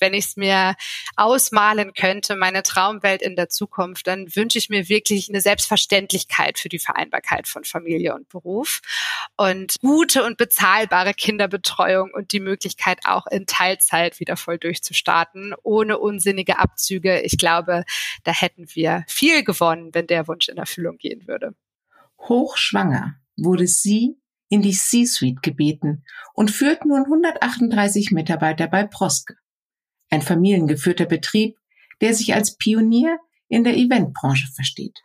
wenn ich es mir ausmalen könnte, meine Traumwelt in der Zukunft, dann wünsche ich mir wirklich eine Selbstverständlichkeit für die Vereinbarkeit von Familie und Beruf und gute und bezahlbare Kinderbetreuung und die Möglichkeit auch in Teilzeit wieder voll durchzustarten, ohne unsinnige Abzüge. Ich glaube, da hätten wir viel gewonnen, wenn der Wunsch in Erfüllung gehen würde. Hochschwanger wurde sie in die C-Suite gebeten und führt nun 138 Mitarbeiter bei Proske, ein familiengeführter Betrieb, der sich als Pionier in der Eventbranche versteht.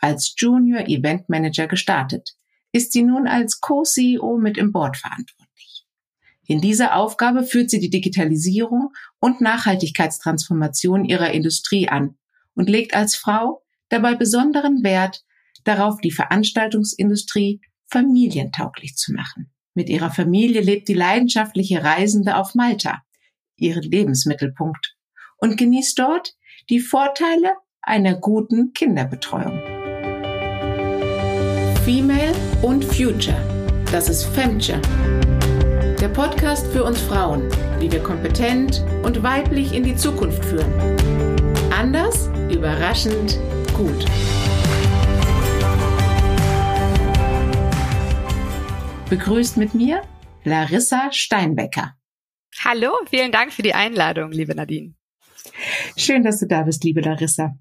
Als Junior Event Manager gestartet, ist sie nun als Co-CEO mit im Board verantwortlich. In dieser Aufgabe führt sie die Digitalisierung und Nachhaltigkeitstransformation ihrer Industrie an und legt als Frau dabei besonderen Wert darauf, die Veranstaltungsindustrie familientauglich zu machen. Mit ihrer Familie lebt die leidenschaftliche Reisende auf Malta, ihren Lebensmittelpunkt, und genießt dort die Vorteile einer guten Kinderbetreuung. Female und Future. Das ist Femture. Der Podcast für uns Frauen, wie wir kompetent und weiblich in die Zukunft führen. Anders, überraschend, gut. Begrüßt mit mir Larissa Steinbecker. Hallo, vielen Dank für die Einladung, liebe Nadine. Schön, dass du da bist, liebe Larissa.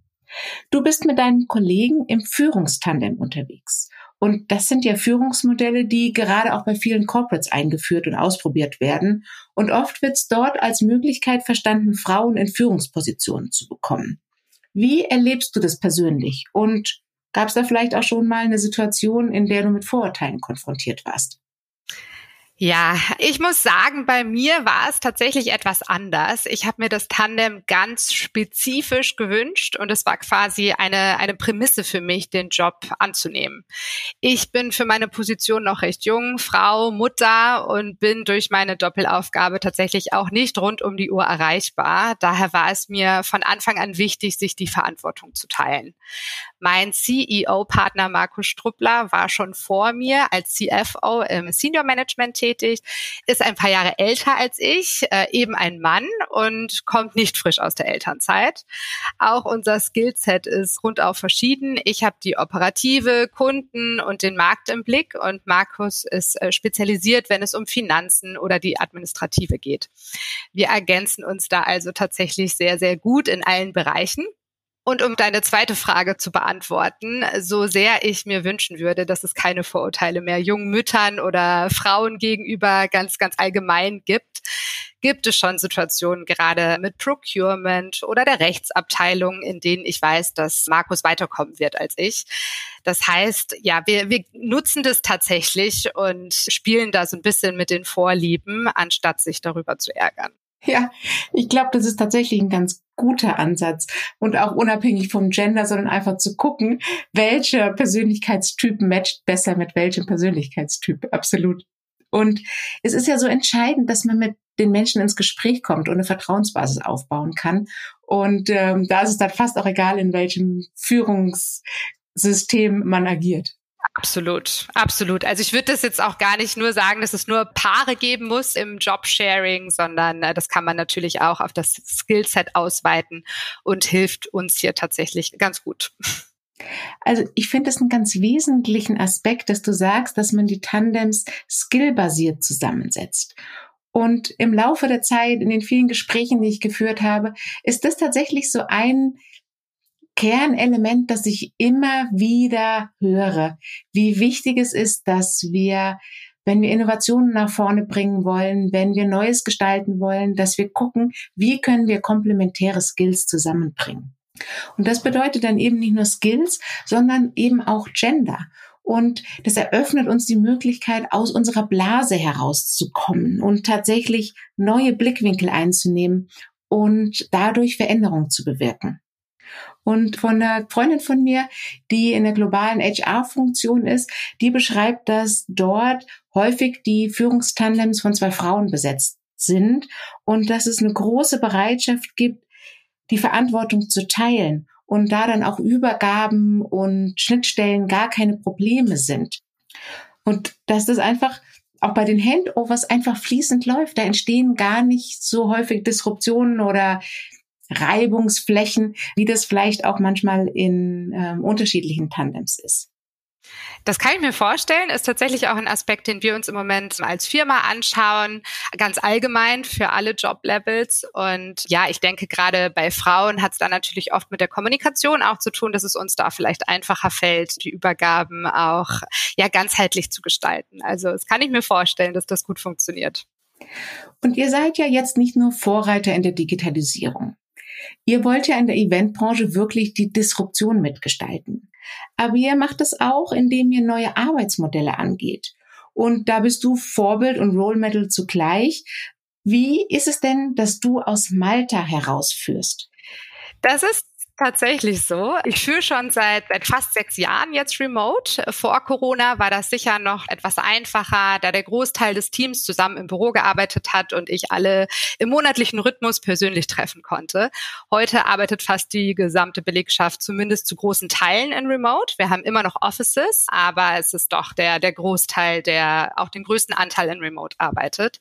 Du bist mit deinen Kollegen im Führungstandem unterwegs. Und das sind ja Führungsmodelle, die gerade auch bei vielen Corporates eingeführt und ausprobiert werden. Und oft wird es dort als Möglichkeit verstanden, Frauen in Führungspositionen zu bekommen. Wie erlebst du das persönlich? Und Gab es da vielleicht auch schon mal eine Situation, in der du mit Vorurteilen konfrontiert warst? Ja, ich muss sagen, bei mir war es tatsächlich etwas anders. Ich habe mir das Tandem ganz spezifisch gewünscht und es war quasi eine, eine Prämisse für mich, den Job anzunehmen. Ich bin für meine Position noch recht jung, Frau, Mutter und bin durch meine Doppelaufgabe tatsächlich auch nicht rund um die Uhr erreichbar. Daher war es mir von Anfang an wichtig, sich die Verantwortung zu teilen. Mein CEO-Partner Markus Struppler war schon vor mir als CFO im Senior Management tätig, ist ein paar Jahre älter als ich, äh, eben ein Mann und kommt nicht frisch aus der Elternzeit. Auch unser Skillset ist rundauf verschieden. Ich habe die operative, Kunden und den Markt im Blick und Markus ist äh, spezialisiert, wenn es um Finanzen oder die administrative geht. Wir ergänzen uns da also tatsächlich sehr, sehr gut in allen Bereichen. Und um deine zweite Frage zu beantworten, so sehr ich mir wünschen würde, dass es keine Vorurteile mehr jungen Müttern oder Frauen gegenüber ganz, ganz allgemein gibt, gibt es schon Situationen gerade mit Procurement oder der Rechtsabteilung, in denen ich weiß, dass Markus weiterkommen wird als ich. Das heißt, ja, wir, wir nutzen das tatsächlich und spielen da so ein bisschen mit den Vorlieben, anstatt sich darüber zu ärgern. Ja, ich glaube, das ist tatsächlich ein ganz guter Ansatz und auch unabhängig vom Gender, sondern einfach zu gucken, welcher Persönlichkeitstyp matcht besser mit welchem Persönlichkeitstyp. Absolut. Und es ist ja so entscheidend, dass man mit den Menschen ins Gespräch kommt und eine Vertrauensbasis aufbauen kann. Und ähm, da ist es dann fast auch egal, in welchem Führungssystem man agiert. Absolut, absolut. Also ich würde das jetzt auch gar nicht nur sagen, dass es nur Paare geben muss im Jobsharing, sondern äh, das kann man natürlich auch auf das Skillset ausweiten und hilft uns hier tatsächlich ganz gut. Also ich finde es einen ganz wesentlichen Aspekt, dass du sagst, dass man die Tandems skillbasiert zusammensetzt. Und im Laufe der Zeit, in den vielen Gesprächen, die ich geführt habe, ist das tatsächlich so ein Kernelement, das ich immer wieder höre, wie wichtig es ist, dass wir, wenn wir Innovationen nach vorne bringen wollen, wenn wir Neues gestalten wollen, dass wir gucken, wie können wir komplementäre Skills zusammenbringen. Und das bedeutet dann eben nicht nur Skills, sondern eben auch Gender. Und das eröffnet uns die Möglichkeit, aus unserer Blase herauszukommen und tatsächlich neue Blickwinkel einzunehmen und dadurch Veränderungen zu bewirken. Und von einer Freundin von mir, die in der globalen HR-Funktion ist, die beschreibt, dass dort häufig die Führungstandems von zwei Frauen besetzt sind und dass es eine große Bereitschaft gibt, die Verantwortung zu teilen und da dann auch Übergaben und Schnittstellen gar keine Probleme sind. Und dass das einfach auch bei den Handovers einfach fließend läuft. Da entstehen gar nicht so häufig Disruptionen oder Reibungsflächen, wie das vielleicht auch manchmal in ähm, unterschiedlichen Tandems ist. Das kann ich mir vorstellen, ist tatsächlich auch ein Aspekt, den wir uns im Moment als Firma anschauen, ganz allgemein für alle Joblevels. Und ja, ich denke, gerade bei Frauen hat es dann natürlich oft mit der Kommunikation auch zu tun, dass es uns da vielleicht einfacher fällt, die Übergaben auch ja ganzheitlich zu gestalten. Also das kann ich mir vorstellen, dass das gut funktioniert. Und ihr seid ja jetzt nicht nur Vorreiter in der Digitalisierung. Ihr wollt ja in der Eventbranche wirklich die Disruption mitgestalten. Aber ihr macht es auch, indem ihr neue Arbeitsmodelle angeht. Und da bist du Vorbild und Role Model zugleich. Wie ist es denn, dass du aus Malta herausführst? Das ist tatsächlich so. Ich führe schon seit, seit fast sechs Jahren jetzt remote. Vor Corona war das sicher noch etwas einfacher, da der Großteil des Teams zusammen im Büro gearbeitet hat und ich alle im monatlichen Rhythmus persönlich treffen konnte. Heute arbeitet fast die gesamte Belegschaft zumindest zu großen Teilen in remote. Wir haben immer noch Offices, aber es ist doch der, der Großteil, der auch den größten Anteil in remote arbeitet.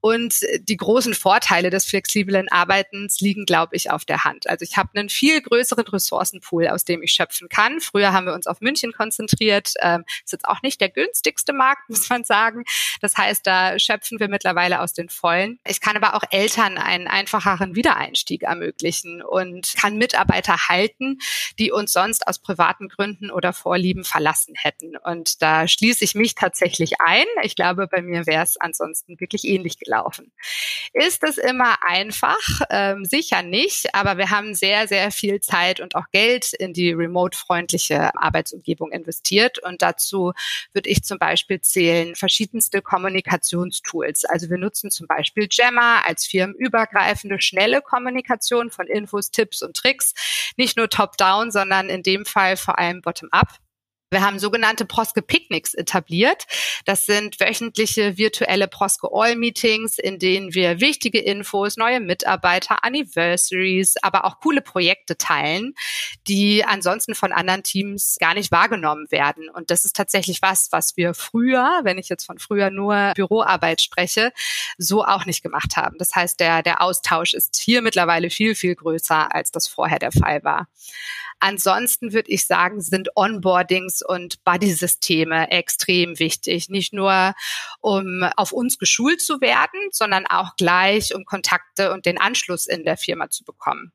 Und die großen Vorteile des flexiblen Arbeitens liegen, glaube ich, auf der Hand. Also ich habe einen viel viel größeren Ressourcenpool, aus dem ich schöpfen kann. Früher haben wir uns auf München konzentriert. Ähm, ist jetzt auch nicht der günstigste Markt, muss man sagen. Das heißt, da schöpfen wir mittlerweile aus den Vollen. Ich kann aber auch Eltern einen einfacheren Wiedereinstieg ermöglichen und kann Mitarbeiter halten, die uns sonst aus privaten Gründen oder Vorlieben verlassen hätten. Und da schließe ich mich tatsächlich ein. Ich glaube, bei mir wäre es ansonsten wirklich ähnlich gelaufen. Ist es immer einfach? Ähm, sicher nicht, aber wir haben sehr, sehr viel viel Zeit und auch Geld in die remote-freundliche Arbeitsumgebung investiert. Und dazu würde ich zum Beispiel zählen verschiedenste Kommunikationstools. Also wir nutzen zum Beispiel Jammer als firmenübergreifende, schnelle Kommunikation von Infos, Tipps und Tricks. Nicht nur top-down, sondern in dem Fall vor allem bottom-up. Wir haben sogenannte Proske Picnics etabliert. Das sind wöchentliche virtuelle Proske All Meetings, in denen wir wichtige Infos, neue Mitarbeiter, Anniversaries, aber auch coole Projekte teilen, die ansonsten von anderen Teams gar nicht wahrgenommen werden. Und das ist tatsächlich was, was wir früher, wenn ich jetzt von früher nur Büroarbeit spreche, so auch nicht gemacht haben. Das heißt, der, der Austausch ist hier mittlerweile viel, viel größer, als das vorher der Fall war. Ansonsten würde ich sagen, sind Onboardings und Buddy-Systeme extrem wichtig. Nicht nur, um auf uns geschult zu werden, sondern auch gleich, um Kontakte und den Anschluss in der Firma zu bekommen.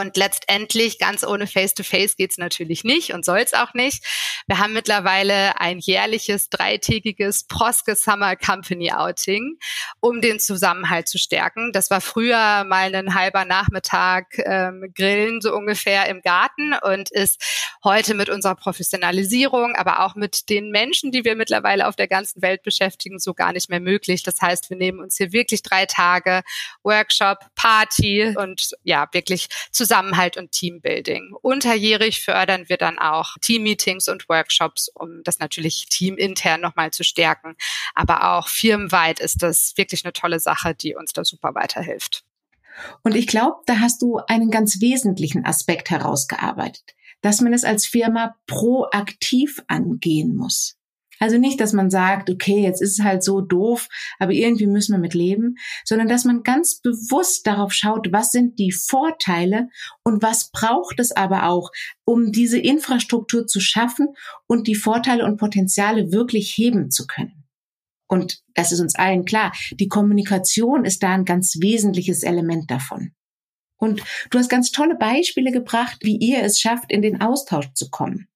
Und letztendlich, ganz ohne Face-to-Face geht's natürlich nicht und soll's auch nicht. Wir haben mittlerweile ein jährliches dreitägiges Proske Summer Company Outing, um den Zusammenhalt zu stärken. Das war früher mal ein halber Nachmittag ähm, Grillen so ungefähr im Garten und ist heute mit unserer Professionalisierung, aber auch mit den Menschen, die wir mittlerweile auf der ganzen Welt beschäftigen, so gar nicht mehr möglich. Das heißt, wir nehmen uns hier wirklich drei Tage Workshop, Party und ja, wirklich zu Zusammenhalt und Teambuilding. Unterjährig fördern wir dann auch Teammeetings und Workshops, um das natürlich teamintern nochmal zu stärken. Aber auch firmenweit ist das wirklich eine tolle Sache, die uns da super weiterhilft. Und ich glaube, da hast du einen ganz wesentlichen Aspekt herausgearbeitet, dass man es als Firma proaktiv angehen muss. Also nicht, dass man sagt, okay, jetzt ist es halt so doof, aber irgendwie müssen wir mit leben, sondern dass man ganz bewusst darauf schaut, was sind die Vorteile und was braucht es aber auch, um diese Infrastruktur zu schaffen und die Vorteile und Potenziale wirklich heben zu können. Und das ist uns allen klar. Die Kommunikation ist da ein ganz wesentliches Element davon. Und du hast ganz tolle Beispiele gebracht, wie ihr es schafft, in den Austausch zu kommen.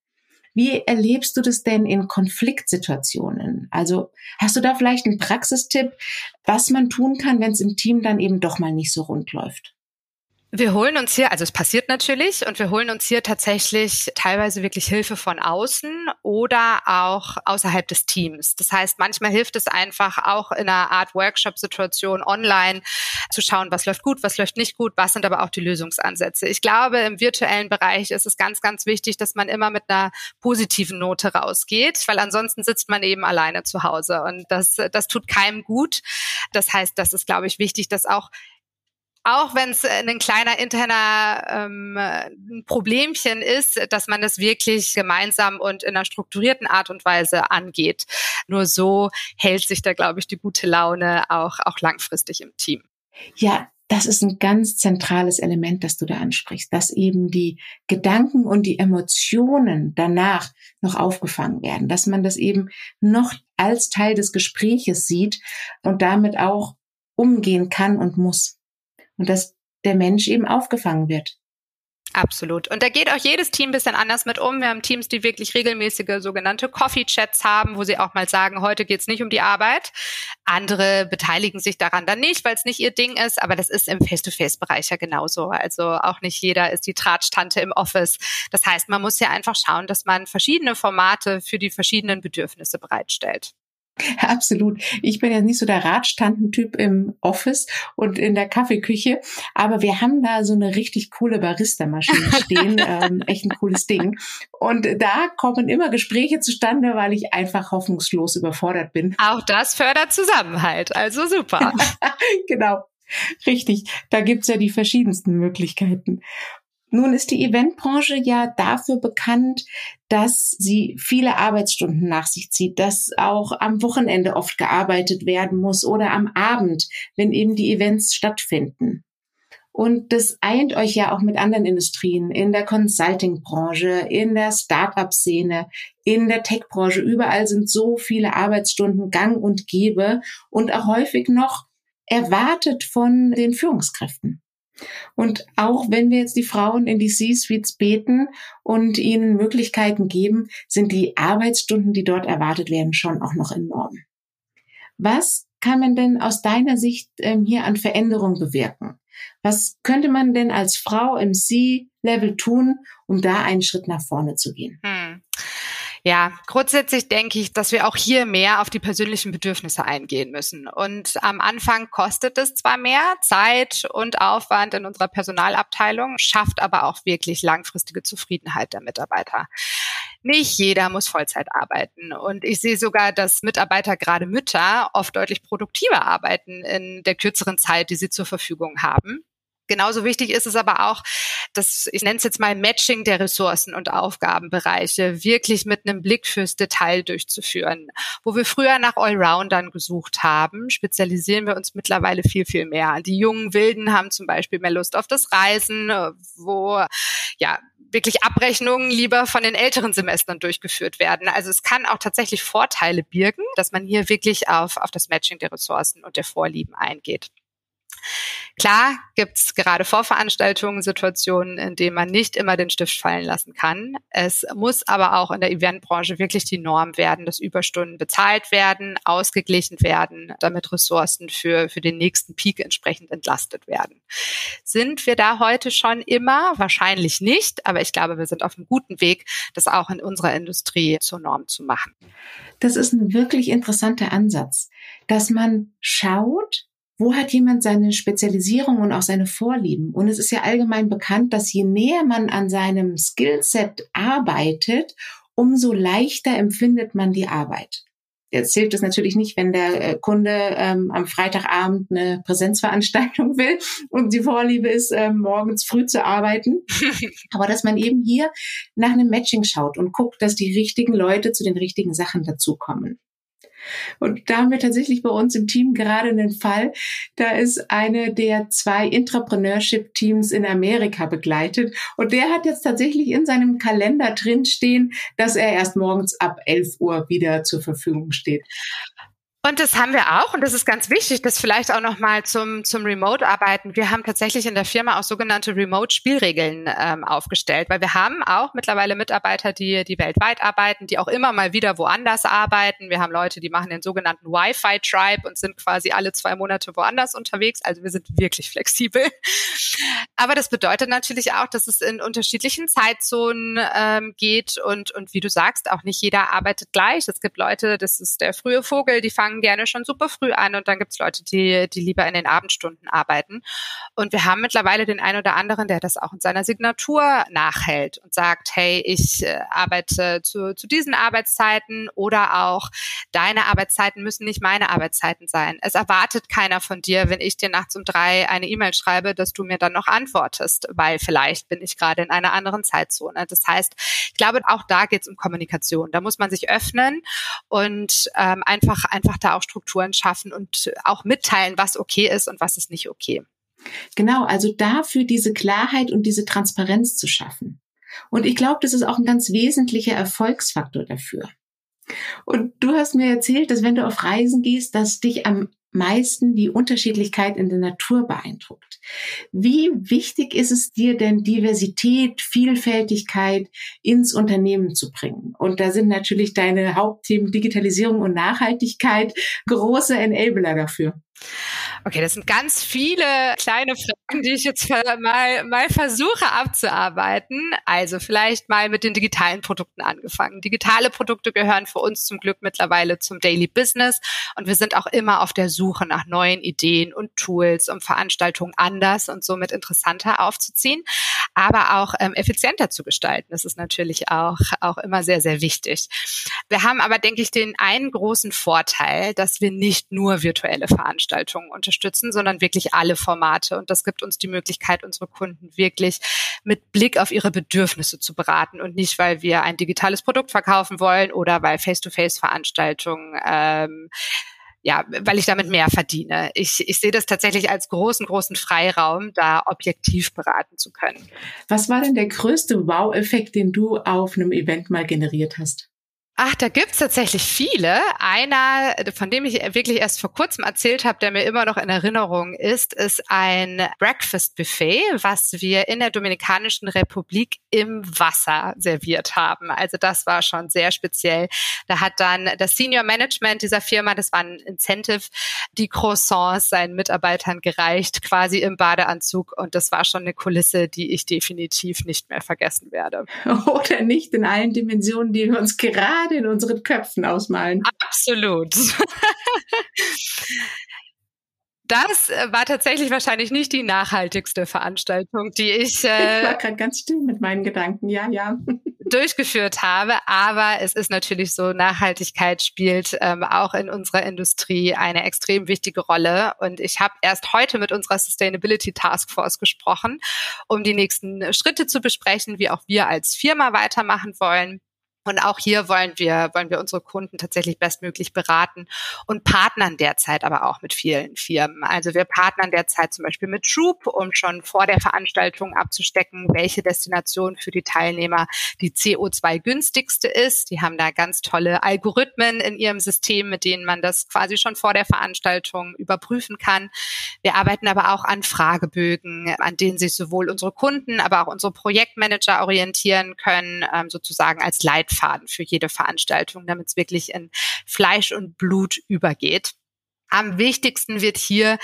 Wie erlebst du das denn in Konfliktsituationen? Also hast du da vielleicht einen Praxistipp, was man tun kann, wenn es im Team dann eben doch mal nicht so rund läuft? Wir holen uns hier, also es passiert natürlich, und wir holen uns hier tatsächlich teilweise wirklich Hilfe von außen oder auch außerhalb des Teams. Das heißt, manchmal hilft es einfach auch in einer Art Workshop-Situation online zu schauen, was läuft gut, was läuft nicht gut, was sind aber auch die Lösungsansätze. Ich glaube, im virtuellen Bereich ist es ganz, ganz wichtig, dass man immer mit einer positiven Note rausgeht, weil ansonsten sitzt man eben alleine zu Hause und das, das tut keinem gut. Das heißt, das ist, glaube ich, wichtig, dass auch auch wenn es ein kleiner interner ähm, Problemchen ist, dass man das wirklich gemeinsam und in einer strukturierten Art und Weise angeht. Nur so hält sich da, glaube ich, die gute Laune auch, auch langfristig im Team. Ja, das ist ein ganz zentrales Element, das du da ansprichst, dass eben die Gedanken und die Emotionen danach noch aufgefangen werden, dass man das eben noch als Teil des Gespräches sieht und damit auch umgehen kann und muss. Und dass der Mensch eben aufgefangen wird. Absolut. Und da geht auch jedes Team ein bisschen anders mit um. Wir haben Teams, die wirklich regelmäßige sogenannte Coffee-Chats haben, wo sie auch mal sagen, heute geht's nicht um die Arbeit. Andere beteiligen sich daran dann nicht, weil es nicht ihr Ding ist. Aber das ist im Face-to-Face-Bereich ja genauso. Also auch nicht jeder ist die Tratsch-Tante im Office. Das heißt, man muss ja einfach schauen, dass man verschiedene Formate für die verschiedenen Bedürfnisse bereitstellt. Absolut. Ich bin ja nicht so der Radstandentyp im Office und in der Kaffeeküche, aber wir haben da so eine richtig coole Barista-Maschine stehen, ähm, echt ein cooles Ding. Und da kommen immer Gespräche zustande, weil ich einfach hoffnungslos überfordert bin. Auch das fördert Zusammenhalt, also super. genau. Richtig, da gibt's ja die verschiedensten Möglichkeiten. Nun ist die Eventbranche ja dafür bekannt, dass sie viele Arbeitsstunden nach sich zieht, dass auch am Wochenende oft gearbeitet werden muss oder am Abend, wenn eben die Events stattfinden. Und das eint euch ja auch mit anderen Industrien, in der Consulting-Branche, in der Start-up-Szene, in der Tech-Branche. Überall sind so viele Arbeitsstunden gang und gäbe und auch häufig noch erwartet von den Führungskräften. Und auch wenn wir jetzt die Frauen in die C-Suites beten und ihnen Möglichkeiten geben, sind die Arbeitsstunden, die dort erwartet werden, schon auch noch enorm. Was kann man denn aus deiner Sicht ähm, hier an Veränderung bewirken? Was könnte man denn als Frau im C-Level tun, um da einen Schritt nach vorne zu gehen? Hm. Ja, grundsätzlich denke ich, dass wir auch hier mehr auf die persönlichen Bedürfnisse eingehen müssen. Und am Anfang kostet es zwar mehr Zeit und Aufwand in unserer Personalabteilung, schafft aber auch wirklich langfristige Zufriedenheit der Mitarbeiter. Nicht jeder muss Vollzeit arbeiten. Und ich sehe sogar, dass Mitarbeiter, gerade Mütter, oft deutlich produktiver arbeiten in der kürzeren Zeit, die sie zur Verfügung haben. Genauso wichtig ist es aber auch, dass ich nenne es jetzt mal Matching der Ressourcen und Aufgabenbereiche wirklich mit einem Blick fürs Detail durchzuführen. Wo wir früher nach Allroundern gesucht haben, spezialisieren wir uns mittlerweile viel, viel mehr. Die jungen Wilden haben zum Beispiel mehr Lust auf das Reisen, wo ja wirklich Abrechnungen lieber von den älteren Semestern durchgeführt werden. Also es kann auch tatsächlich Vorteile birgen, dass man hier wirklich auf, auf das Matching der Ressourcen und der Vorlieben eingeht. Klar gibt's gerade Vorveranstaltungen, Situationen, in denen man nicht immer den Stift fallen lassen kann. Es muss aber auch in der Eventbranche wirklich die Norm werden, dass Überstunden bezahlt werden, ausgeglichen werden, damit Ressourcen für, für den nächsten Peak entsprechend entlastet werden. Sind wir da heute schon immer? Wahrscheinlich nicht, aber ich glaube, wir sind auf einem guten Weg, das auch in unserer Industrie zur Norm zu machen. Das ist ein wirklich interessanter Ansatz, dass man schaut, wo hat jemand seine Spezialisierung und auch seine Vorlieben? Und es ist ja allgemein bekannt, dass je näher man an seinem Skillset arbeitet, umso leichter empfindet man die Arbeit. Jetzt hilft es natürlich nicht, wenn der äh, Kunde ähm, am Freitagabend eine Präsenzveranstaltung will und die Vorliebe ist, ähm, morgens früh zu arbeiten. Aber dass man eben hier nach einem Matching schaut und guckt, dass die richtigen Leute zu den richtigen Sachen dazukommen. Und da haben wir tatsächlich bei uns im Team gerade einen Fall. Da ist eine der zwei Intrapreneurship-Teams in Amerika begleitet. Und der hat jetzt tatsächlich in seinem Kalender drinstehen, dass er erst morgens ab 11 Uhr wieder zur Verfügung steht. Und das haben wir auch und das ist ganz wichtig, das vielleicht auch nochmal zum, zum Remote-Arbeiten. Wir haben tatsächlich in der Firma auch sogenannte Remote-Spielregeln ähm, aufgestellt, weil wir haben auch mittlerweile Mitarbeiter, die, die weltweit arbeiten, die auch immer mal wieder woanders arbeiten. Wir haben Leute, die machen den sogenannten Wi-Fi-Tribe und sind quasi alle zwei Monate woanders unterwegs. Also wir sind wirklich flexibel. Aber das bedeutet natürlich auch, dass es in unterschiedlichen Zeitzonen ähm, geht und, und wie du sagst, auch nicht jeder arbeitet gleich. Es gibt Leute, das ist der frühe Vogel, die fangen fangen gerne schon super früh an und dann gibt's Leute, die, die lieber in den Abendstunden arbeiten. Und wir haben mittlerweile den einen oder anderen, der das auch in seiner Signatur nachhält und sagt, hey, ich äh, arbeite zu, zu diesen Arbeitszeiten oder auch deine Arbeitszeiten müssen nicht meine Arbeitszeiten sein. Es erwartet keiner von dir, wenn ich dir nachts um drei eine E-Mail schreibe, dass du mir dann noch antwortest, weil vielleicht bin ich gerade in einer anderen Zeitzone. Das heißt, ich glaube, auch da geht es um Kommunikation. Da muss man sich öffnen und ähm, einfach, einfach da auch Strukturen schaffen und auch mitteilen, was okay ist und was ist nicht okay. Genau, also dafür diese Klarheit und diese Transparenz zu schaffen. Und ich glaube, das ist auch ein ganz wesentlicher Erfolgsfaktor dafür. Und du hast mir erzählt, dass wenn du auf Reisen gehst, dass dich am meisten die Unterschiedlichkeit in der Natur beeindruckt. Wie wichtig ist es dir denn, Diversität, Vielfältigkeit ins Unternehmen zu bringen? Und da sind natürlich deine Hauptthemen Digitalisierung und Nachhaltigkeit große Enabler dafür. Okay, das sind ganz viele kleine Fragen, die ich jetzt mal, mal versuche abzuarbeiten. Also vielleicht mal mit den digitalen Produkten angefangen. Digitale Produkte gehören für uns zum Glück mittlerweile zum Daily Business und wir sind auch immer auf der Suche nach neuen Ideen und Tools, um Veranstaltungen anders und somit interessanter aufzuziehen, aber auch ähm, effizienter zu gestalten. Das ist natürlich auch, auch immer sehr, sehr wichtig. Wir haben aber, denke ich, den einen großen Vorteil, dass wir nicht nur virtuelle Veranstaltungen unterstützen, sondern wirklich alle Formate. Und das gibt uns die Möglichkeit, unsere Kunden wirklich mit Blick auf ihre Bedürfnisse zu beraten und nicht, weil wir ein digitales Produkt verkaufen wollen oder weil Face-to-Face-Veranstaltungen ähm, ja, weil ich damit mehr verdiene. Ich, ich sehe das tatsächlich als großen, großen Freiraum, da objektiv beraten zu können. Was war denn der größte Wow-Effekt, den du auf einem Event mal generiert hast? Ach, da gibt's tatsächlich viele. Einer, von dem ich wirklich erst vor kurzem erzählt habe, der mir immer noch in Erinnerung ist, ist ein Breakfast Buffet, was wir in der Dominikanischen Republik im Wasser serviert haben. Also das war schon sehr speziell. Da hat dann das Senior Management dieser Firma, das war ein Incentive, die Croissants seinen Mitarbeitern gereicht, quasi im Badeanzug. Und das war schon eine Kulisse, die ich definitiv nicht mehr vergessen werde. Oder nicht in allen Dimensionen, die wir uns gerade gerade in unseren Köpfen ausmalen. Absolut. Das äh, war tatsächlich wahrscheinlich nicht die nachhaltigste Veranstaltung, die ich, äh, ich war gerade ganz still mit meinen Gedanken, ja, ja. durchgeführt habe. Aber es ist natürlich so, Nachhaltigkeit spielt ähm, auch in unserer Industrie eine extrem wichtige Rolle. Und ich habe erst heute mit unserer Sustainability Task Force gesprochen, um die nächsten Schritte zu besprechen, wie auch wir als Firma weitermachen wollen. Und auch hier wollen wir, wollen wir unsere Kunden tatsächlich bestmöglich beraten und partnern derzeit aber auch mit vielen Firmen. Also wir partnern derzeit zum Beispiel mit Troop, um schon vor der Veranstaltung abzustecken, welche Destination für die Teilnehmer die CO2 günstigste ist. Die haben da ganz tolle Algorithmen in ihrem System, mit denen man das quasi schon vor der Veranstaltung überprüfen kann. Wir arbeiten aber auch an Fragebögen, an denen sich sowohl unsere Kunden, aber auch unsere Projektmanager orientieren können, ähm, sozusagen als Leitfaden Leitfaden für jede Veranstaltung, damit es wirklich in Fleisch und Blut übergeht. Am wichtigsten wird hier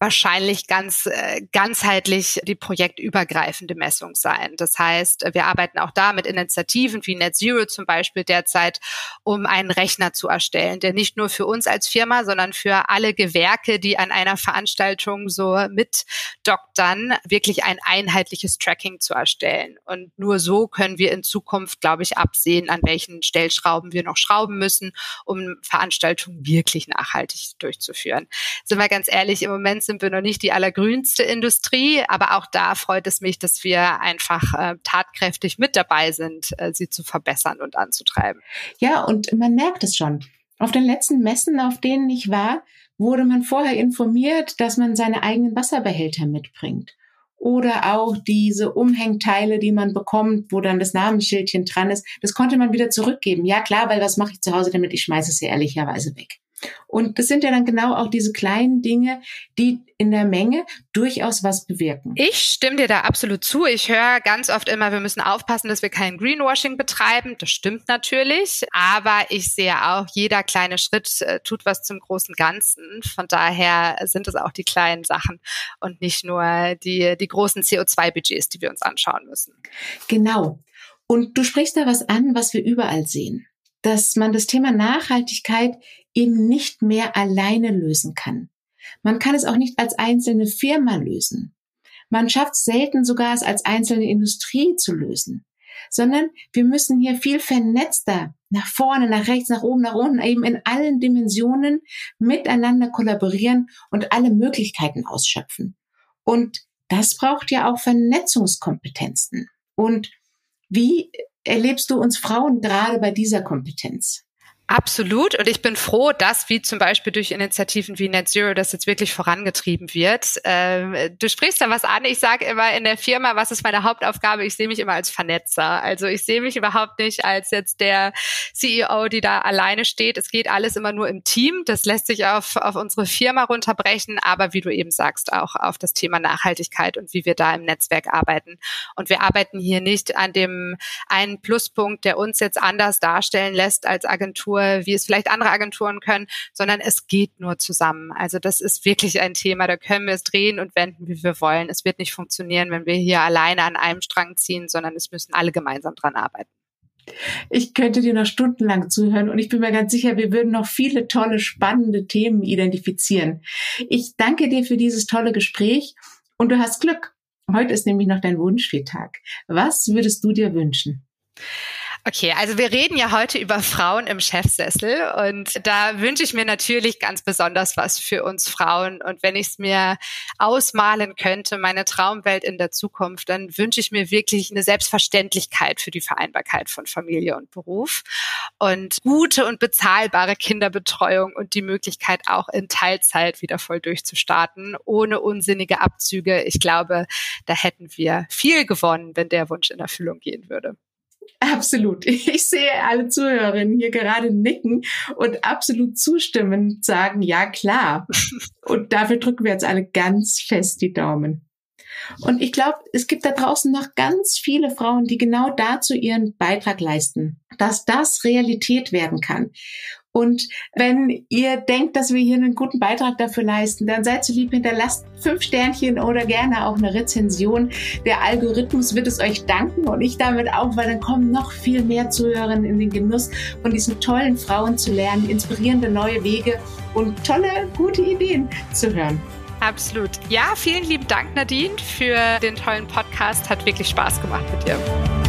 wahrscheinlich ganz äh, ganzheitlich die projektübergreifende Messung sein. Das heißt, wir arbeiten auch da mit Initiativen wie Net Zero zum Beispiel derzeit, um einen Rechner zu erstellen, der nicht nur für uns als Firma, sondern für alle Gewerke, die an einer Veranstaltung so mitdoktern, wirklich ein einheitliches Tracking zu erstellen. Und nur so können wir in Zukunft, glaube ich, absehen, an welchen Stellschrauben wir noch schrauben müssen, um Veranstaltungen wirklich nachhaltig durchzuführen. Sind wir ganz ehrlich, im Moment sind wir noch nicht die allergrünste Industrie, aber auch da freut es mich, dass wir einfach äh, tatkräftig mit dabei sind, äh, sie zu verbessern und anzutreiben. Ja, und man merkt es schon. Auf den letzten Messen, auf denen ich war, wurde man vorher informiert, dass man seine eigenen Wasserbehälter mitbringt. Oder auch diese Umhängteile, die man bekommt, wo dann das Namensschildchen dran ist, das konnte man wieder zurückgeben. Ja klar, weil was mache ich zu Hause damit? Ich schmeiße es ja ehrlicherweise weg. Und das sind ja dann genau auch diese kleinen Dinge, die in der Menge durchaus was bewirken. Ich stimme dir da absolut zu. Ich höre ganz oft immer, wir müssen aufpassen, dass wir kein Greenwashing betreiben. Das stimmt natürlich. Aber ich sehe auch, jeder kleine Schritt äh, tut was zum großen Ganzen. Von daher sind es auch die kleinen Sachen und nicht nur die, die großen CO2-Budgets, die wir uns anschauen müssen. Genau. Und du sprichst da was an, was wir überall sehen dass man das Thema Nachhaltigkeit eben nicht mehr alleine lösen kann. Man kann es auch nicht als einzelne Firma lösen. Man schafft selten sogar es als einzelne Industrie zu lösen, sondern wir müssen hier viel vernetzter nach vorne, nach rechts, nach oben, nach unten, eben in allen Dimensionen miteinander kollaborieren und alle Möglichkeiten ausschöpfen. Und das braucht ja auch Vernetzungskompetenzen. Und wie erlebst du uns Frauen gerade bei dieser Kompetenz? Absolut. Und ich bin froh, dass wie zum Beispiel durch Initiativen wie Net Zero das jetzt wirklich vorangetrieben wird. Ähm, du sprichst da was an. Ich sage immer in der Firma, was ist meine Hauptaufgabe? Ich sehe mich immer als Vernetzer. Also ich sehe mich überhaupt nicht als jetzt der CEO, die da alleine steht. Es geht alles immer nur im Team. Das lässt sich auf, auf unsere Firma runterbrechen, aber wie du eben sagst, auch auf das Thema Nachhaltigkeit und wie wir da im Netzwerk arbeiten. Und wir arbeiten hier nicht an dem einen Pluspunkt, der uns jetzt anders darstellen lässt als Agentur Agentur, wie es vielleicht andere Agenturen können, sondern es geht nur zusammen. Also das ist wirklich ein Thema, da können wir es drehen und wenden, wie wir wollen. Es wird nicht funktionieren, wenn wir hier alleine an einem Strang ziehen, sondern es müssen alle gemeinsam dran arbeiten. Ich könnte dir noch stundenlang zuhören und ich bin mir ganz sicher, wir würden noch viele tolle, spannende Themen identifizieren. Ich danke dir für dieses tolle Gespräch und du hast Glück. Heute ist nämlich noch dein Wunschviertag. Was würdest du dir wünschen? Okay, also wir reden ja heute über Frauen im Chefsessel und da wünsche ich mir natürlich ganz besonders was für uns Frauen. Und wenn ich es mir ausmalen könnte, meine Traumwelt in der Zukunft, dann wünsche ich mir wirklich eine Selbstverständlichkeit für die Vereinbarkeit von Familie und Beruf und gute und bezahlbare Kinderbetreuung und die Möglichkeit auch in Teilzeit wieder voll durchzustarten, ohne unsinnige Abzüge. Ich glaube, da hätten wir viel gewonnen, wenn der Wunsch in Erfüllung gehen würde. Absolut. Ich sehe alle Zuhörerinnen hier gerade nicken und absolut zustimmend sagen, ja klar. Und dafür drücken wir jetzt alle ganz fest die Daumen. Und ich glaube, es gibt da draußen noch ganz viele Frauen, die genau dazu ihren Beitrag leisten, dass das Realität werden kann. Und wenn ihr denkt, dass wir hier einen guten Beitrag dafür leisten, dann seid so lieb, hinterlasst fünf Sternchen oder gerne auch eine Rezension. Der Algorithmus wird es euch danken und ich damit auch, weil dann kommen noch viel mehr Zuhörerinnen in den Genuss von diesen tollen Frauen zu lernen, inspirierende neue Wege und tolle, gute Ideen zu hören. Absolut. Ja, vielen lieben Dank, Nadine, für den tollen Podcast. Hat wirklich Spaß gemacht mit dir.